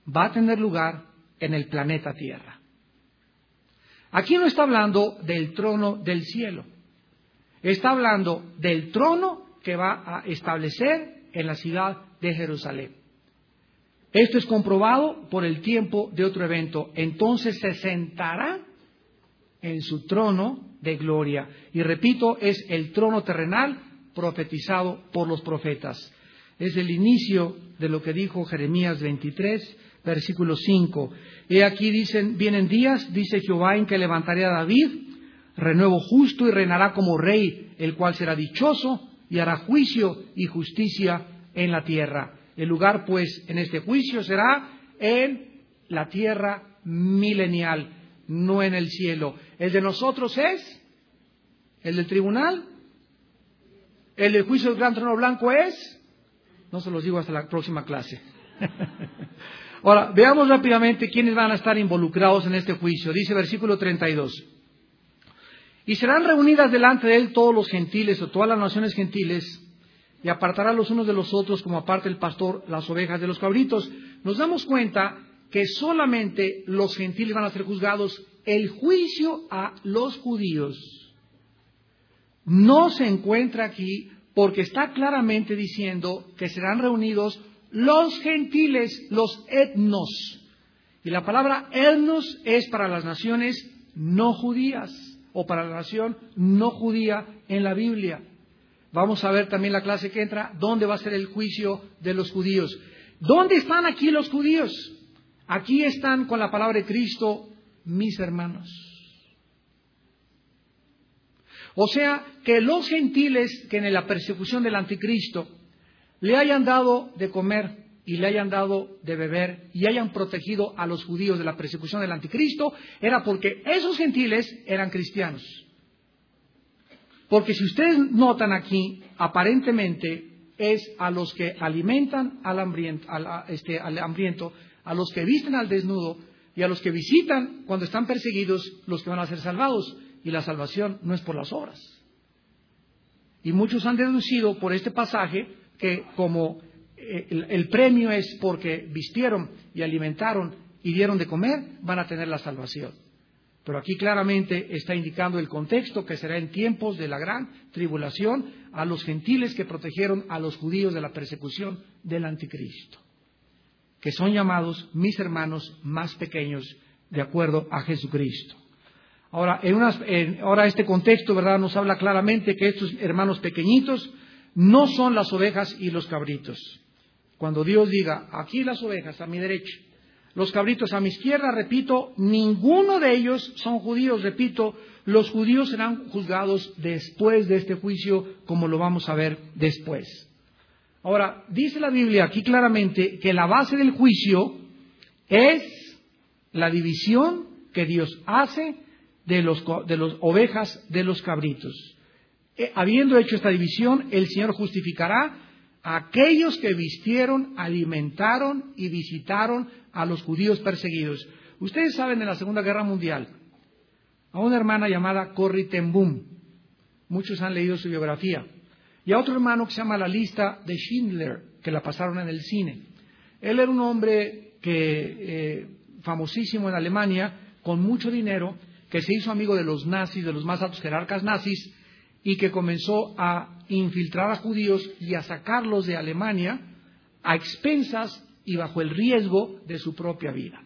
va a tener lugar en el planeta Tierra. Aquí no está hablando del trono del cielo, está hablando del trono que va a establecer en la ciudad de Jerusalén. Esto es comprobado por el tiempo de otro evento. Entonces se sentará en su trono de gloria. Y repito, es el trono terrenal profetizado por los profetas. Es el inicio de lo que dijo Jeremías 23, versículo 5. He aquí dicen, vienen días, dice Jehová, en que levantaré a David, renuevo justo y reinará como rey, el cual será dichoso y hará juicio y justicia en la tierra. El lugar, pues, en este juicio será en la tierra milenial, no en el cielo. El de nosotros es el del tribunal. El del juicio del gran trono blanco es. No se los digo hasta la próxima clase. Ahora, veamos rápidamente quiénes van a estar involucrados en este juicio. Dice versículo 32. Y serán reunidas delante de él todos los gentiles o todas las naciones gentiles, y apartará los unos de los otros como aparte el pastor las ovejas de los cabritos. Nos damos cuenta que solamente los gentiles van a ser juzgados. El juicio a los judíos no se encuentra aquí porque está claramente diciendo que serán reunidos los gentiles, los etnos. Y la palabra etnos es para las naciones no judías o para la nación no judía en la Biblia. Vamos a ver también la clase que entra, dónde va a ser el juicio de los judíos. ¿Dónde están aquí los judíos? Aquí están con la palabra de Cristo mis hermanos. O sea, que los gentiles que en la persecución del anticristo le hayan dado de comer y le hayan dado de beber y hayan protegido a los judíos de la persecución del anticristo, era porque esos gentiles eran cristianos. Porque si ustedes notan aquí, aparentemente es a los que alimentan al hambriento, este, al hambriento, a los que visten al desnudo y a los que visitan cuando están perseguidos, los que van a ser salvados. Y la salvación no es por las obras. Y muchos han deducido por este pasaje que como eh, el, premio es porque vistieron y alimentaron y dieron de comer, van a tener la salvación. Pero aquí claramente está indicando el contexto que será en tiempos de la gran tribulación a los gentiles que protegieron a los judíos de la persecución del anticristo, que son llamados mis hermanos más pequeños de acuerdo a Jesucristo. Ahora, en ahora este contexto, ¿verdad?, nos habla claramente que estos hermanos pequeñitos no son las ovejas y los cabritos. Cuando Dios diga, aquí las ovejas a mi derecha, los cabritos a mi izquierda, repito, ninguno de ellos son judíos, repito, los judíos serán juzgados después de este juicio, como lo vamos a ver después. Ahora, dice la Biblia aquí claramente que la base del juicio es la división que Dios hace de las ovejas de los cabritos. Eh, habiendo hecho esta división, el Señor justificará a aquellos que vistieron, alimentaron y visitaron a los judíos perseguidos. Ustedes saben en la Segunda Guerra Mundial a una hermana llamada Corrie ten Boom. Muchos han leído su biografía. Y a otro hermano que se llama la lista de Schindler, que la pasaron en el cine. Él era un hombre que, eh, famosísimo en Alemania, con mucho dinero, que se hizo amigo de los nazis, de los más altos jerarcas nazis, y que comenzó a infiltrar a judíos y a sacarlos de Alemania a expensas y bajo el riesgo de su propia vida.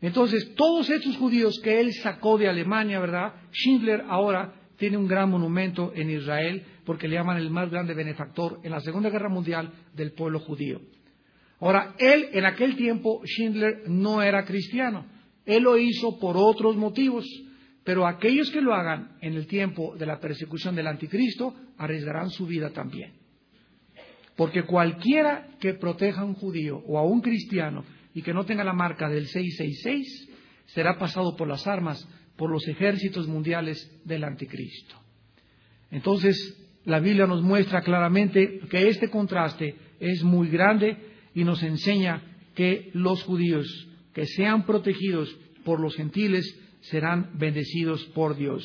Entonces, todos estos judíos que él sacó de Alemania, ¿verdad? Schindler ahora tiene un gran monumento en Israel porque le llaman el más grande benefactor en la Segunda Guerra Mundial del pueblo judío. Ahora, él en aquel tiempo, Schindler no era cristiano. Él lo hizo por otros motivos Pero aquellos que lo hagan en el tiempo de la persecución del anticristo arriesgarán su vida también. Porque cualquiera que proteja a un judío o a un cristiano y que no tenga la marca del 666 será pasado por las armas, por los ejércitos mundiales del anticristo. Entonces, la Biblia nos muestra claramente que este contraste es muy grande y nos enseña que los judíos que sean protegidos por los gentiles serán bendecidos por Dios.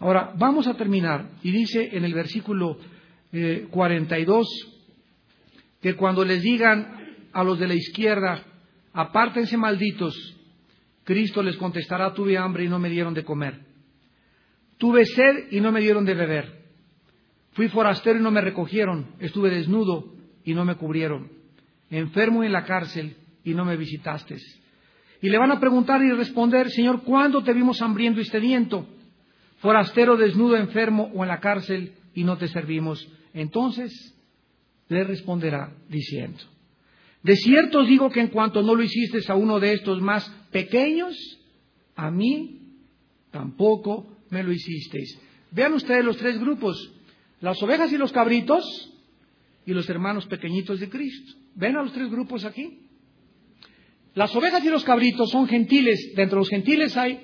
Ahora, vamos a terminar. Y dice en el versículo 42 eh, que cuando les digan a los de la izquierda, apártense malditos, Cristo les contestará, tuve hambre y no me dieron de comer. Tuve sed y no me dieron de beber. Fui forastero y no me recogieron. Estuve desnudo y no me cubrieron. Enfermo en la cárcel y no me visitaste. Y le van a preguntar y responder, Señor, ¿cuándo te vimos hambriento y sediento? Forastero, desnudo, enfermo o en la cárcel y no te servimos. Entonces le responderá diciendo, de cierto os digo que en cuanto no lo hiciste a uno de estos más pequeños, a mí tampoco me lo hicisteis. Vean ustedes los tres grupos, las ovejas y los cabritos y los hermanos pequeñitos de Cristo. ¿Ven a los tres grupos aquí? Las ovejas y los cabritos son gentiles. Dentro de los gentiles hay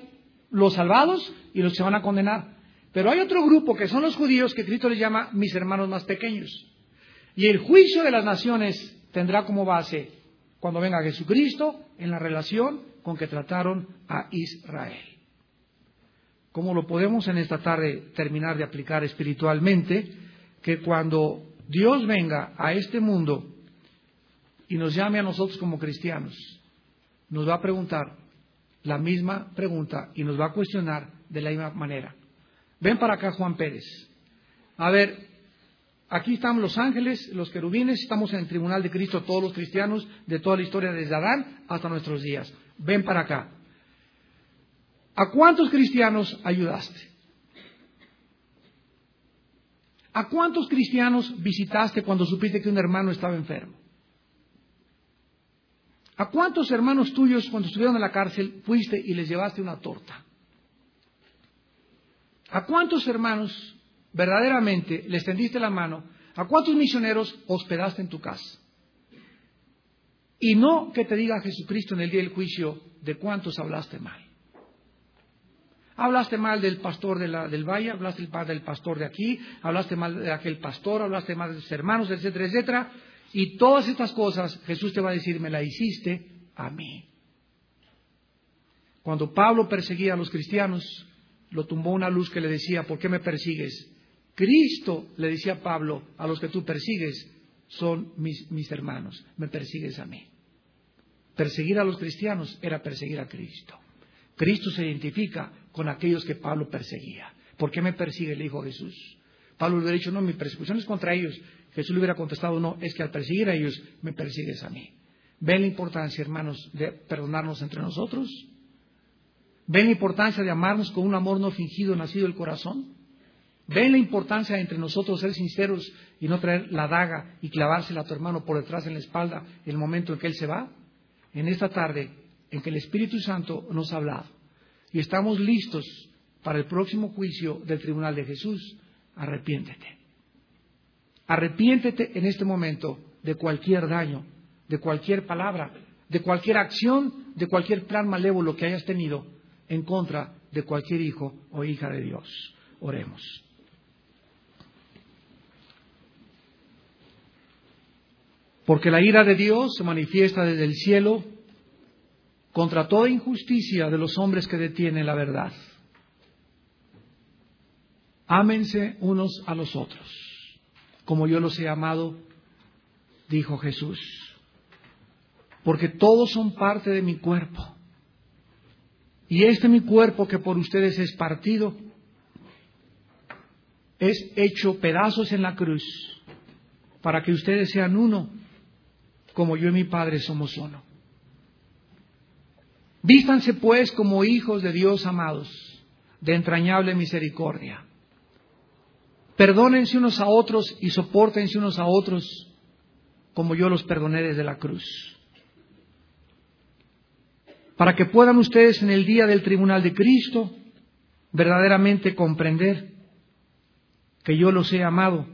los salvados y los que se van a condenar. Pero hay otro grupo que son los judíos que Cristo les llama mis hermanos más pequeños. Y el juicio de las naciones tendrá como base cuando venga Jesucristo en la relación con que trataron a Israel. ¿Cómo lo podemos en esta tarde terminar de aplicar espiritualmente? Que cuando Dios venga a este mundo y nos llame a nosotros como cristianos, nos va a preguntar la misma pregunta y nos va a cuestionar de la misma manera. Ven para acá, Juan Pérez. A ver, aquí están los ángeles, los querubines, estamos en el tribunal de Cristo, todos los cristianos de toda la historia desde Adán hasta nuestros días. Ven para acá. ¿A cuántos cristianos ayudaste? ¿A cuántos cristianos visitaste cuando supiste que un hermano estaba enfermo? ¿A cuántos hermanos tuyos cuando estuvieron en la cárcel fuiste y les llevaste una torta? ¿A cuántos hermanos verdaderamente les tendiste la mano? ¿A cuántos misioneros hospedaste en tu casa? Y no que te diga Jesucristo en el día del juicio de cuántos hablaste mal. Hablaste mal del pastor del valle, hablaste mal del pastor de aquí, hablaste mal de aquel pastor, hablaste mal de sus hermanos, etcétera, etcétera. Y todas estas cosas Jesús te va a decir, me la hiciste a mí. Cuando Pablo perseguía a los cristianos, lo tumbó una luz que le decía, ¿por qué me persigues? Cristo le decía a Pablo, a los que tú persigues son mis, mis hermanos, me persigues a mí. Perseguir a los cristianos era perseguir a Cristo. Cristo se identifica con aquellos que Pablo perseguía. ¿Por qué me persigue? Le dijo Jesús. Pablo le hubiera dicho, no, mi persecución es contra ellos. Jesús le hubiera contestado, no, es que al perseguir a ellos me persigues a mí. ¿Ven la importancia, hermanos, de perdonarnos entre nosotros? ¿Ven la importancia de amarnos con un amor no fingido nacido del corazón? ¿Ven la importancia entre nosotros ser sinceros y no traer la daga y clavársela a tu hermano por detrás en la espalda el momento en que él se va? En esta tarde, en que el Espíritu Santo nos ha hablado y estamos listos para el próximo juicio del tribunal de Jesús, arrepiéntete. Arrepiéntete en este momento de cualquier daño, de cualquier palabra, de cualquier acción, de cualquier plan malévolo que hayas tenido en contra de cualquier hijo o hija de Dios. Oremos. Porque la ira de Dios se manifiesta desde el cielo contra toda injusticia de los hombres que detienen la verdad. Ámense unos a los otros, como yo los he amado, dijo Jesús, porque todos son parte de mi cuerpo. Y este mi cuerpo que por ustedes es partido, es hecho pedazos en la cruz, para que ustedes sean uno, como yo y mi Padre somos uno. Vístanse pues como hijos de Dios amados, de entrañable misericordia. Perdónense unos a otros y soportense unos a otros como yo los perdoné desde la cruz. Para que puedan ustedes en el día del tribunal de Cristo verdaderamente comprender que yo los he amado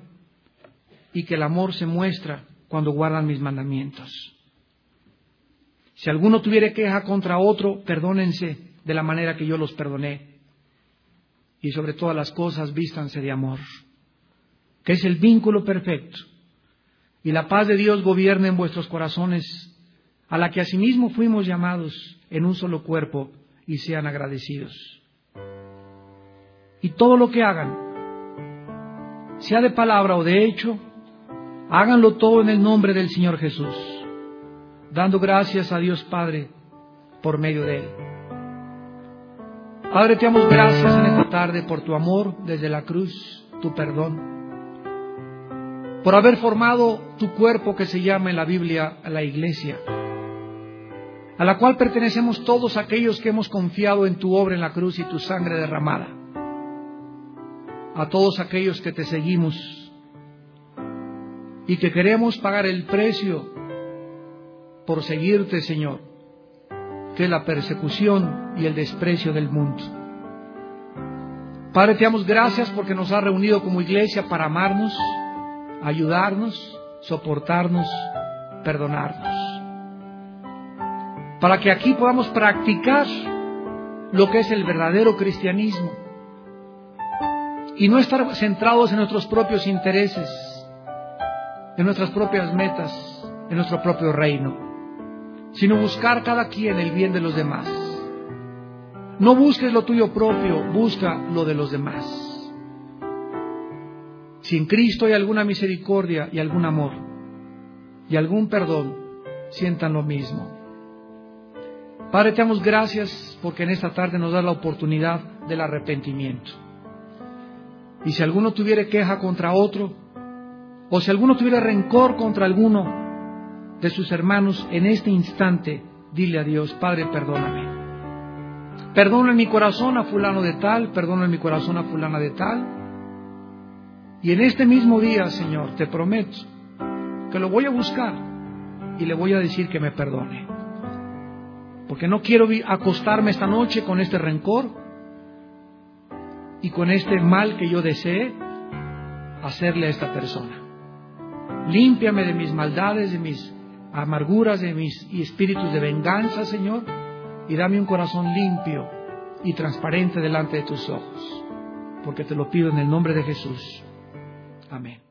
y que el amor se muestra cuando guardan mis mandamientos. Si alguno tuviere queja contra otro, perdónense de la manera que yo los perdoné. Y sobre todas las cosas, vístanse de amor, que es el vínculo perfecto. Y la paz de Dios gobierne en vuestros corazones, a la que asimismo fuimos llamados en un solo cuerpo, y sean agradecidos. Y todo lo que hagan, sea de palabra o de hecho, háganlo todo en el nombre del Señor Jesús, dando gracias a Dios Padre por medio de Él. Padre, te damos gracias en esta tarde por tu amor desde la cruz, tu perdón, por haber formado tu cuerpo que se llama en la Biblia la iglesia, a la cual pertenecemos todos aquellos que hemos confiado en tu obra en la cruz y tu sangre derramada a todos aquellos que te seguimos y que queremos pagar el precio por seguirte, Señor, que es la persecución y el desprecio del mundo. Padre, te damos gracias porque nos has reunido como iglesia para amarnos, ayudarnos, soportarnos, perdonarnos. Para que aquí podamos practicar lo que es el verdadero cristianismo y no estar centrados en nuestros propios intereses, en nuestras propias metas, en nuestro propio reino, sino buscar cada quien el bien de los demás. No busques lo tuyo propio, busca lo de los demás. Si en Cristo hay alguna misericordia y algún amor y algún perdón, sientan lo mismo. Padre, te damos gracias porque en esta tarde nos da la oportunidad del arrepentimiento. Y si alguno tuviera queja contra otro, o si alguno tuviera rencor contra alguno de sus hermanos, en este instante, dile a Dios, Padre, perdóname. Perdona en mi corazón a fulano de tal, perdona en mi corazón a fulana de tal. Y en este mismo día, Señor, te prometo que lo voy a buscar y le voy a decir que me perdone. Porque no quiero acostarme esta noche con este rencor, y con este mal que yo desee hacerle a esta persona. Límpiame de mis maldades, de mis amarguras, de mis espíritus de venganza, Señor, y dame un corazón limpio y transparente delante de tus ojos, porque te lo pido en el nombre de Jesús. Amén.